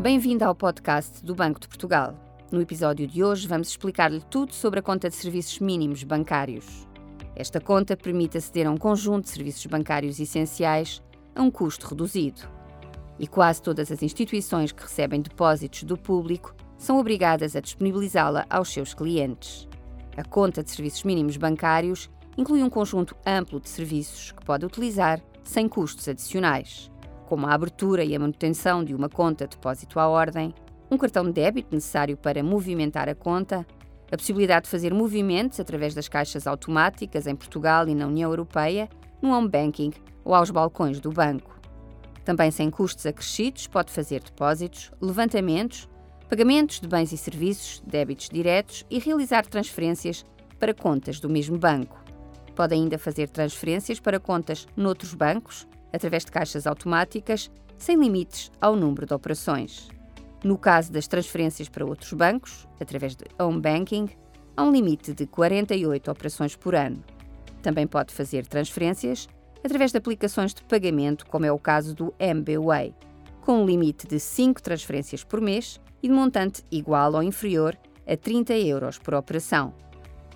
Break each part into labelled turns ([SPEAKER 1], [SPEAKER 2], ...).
[SPEAKER 1] Bem-vindo ao podcast do Banco de Portugal. No episódio de hoje vamos explicar-lhe tudo sobre a conta de serviços mínimos bancários. Esta conta permite aceder a um conjunto de serviços bancários essenciais a um custo reduzido. E quase todas as instituições que recebem depósitos do público são obrigadas a disponibilizá-la aos seus clientes. A conta de serviços mínimos bancários inclui um conjunto amplo de serviços que pode utilizar sem custos adicionais, como a abertura e a manutenção de uma conta de depósito à ordem, um cartão de débito necessário para movimentar a conta, a possibilidade de fazer movimentos através das caixas automáticas em Portugal e na União Europeia, no home banking ou aos balcões do banco. Também sem custos acrescidos, pode fazer depósitos, levantamentos, pagamentos de bens e serviços, débitos diretos e realizar transferências para contas do mesmo banco. Pode ainda fazer transferências para contas noutros bancos, através de caixas automáticas, sem limites ao número de operações. No caso das transferências para outros bancos, através de home banking, há um limite de 48 operações por ano. Também pode fazer transferências através de aplicações de pagamento, como é o caso do MBWay, com um limite de 5 transferências por mês e de montante igual ou inferior a 30 euros por operação.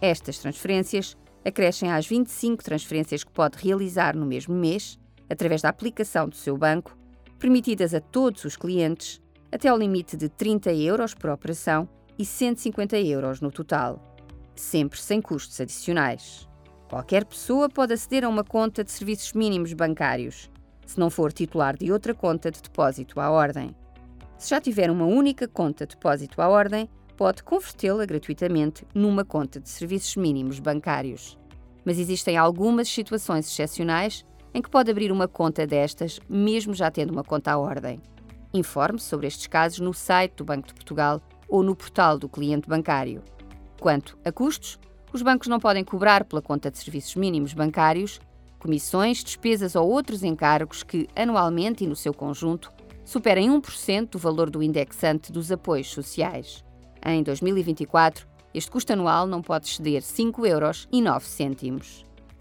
[SPEAKER 1] Estas transferências acrescem às 25 transferências que pode realizar no mesmo mês, através da aplicação do seu banco, permitidas a todos os clientes até ao limite de 30 euros por operação e 150 euros no total, sempre sem custos adicionais. Qualquer pessoa pode aceder a uma conta de serviços mínimos bancários, se não for titular de outra conta de depósito à ordem. Se já tiver uma única conta de depósito à ordem, pode convertê-la gratuitamente numa conta de serviços mínimos bancários. Mas existem algumas situações excepcionais em que pode abrir uma conta destas, mesmo já tendo uma conta à ordem. Informe-se sobre estes casos no site do Banco de Portugal ou no portal do cliente bancário. Quanto a custos, os bancos não podem cobrar pela conta de serviços mínimos bancários comissões, despesas ou outros encargos que, anualmente e no seu conjunto, superem 1% do valor do indexante dos apoios sociais. Em 2024, este custo anual não pode exceder 5,09 euros.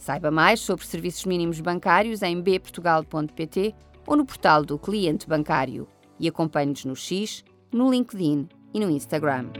[SPEAKER 1] Saiba mais sobre serviços mínimos bancários em bportugal.pt ou no portal do cliente bancário e acompanhe-nos no X, no LinkedIn e no Instagram.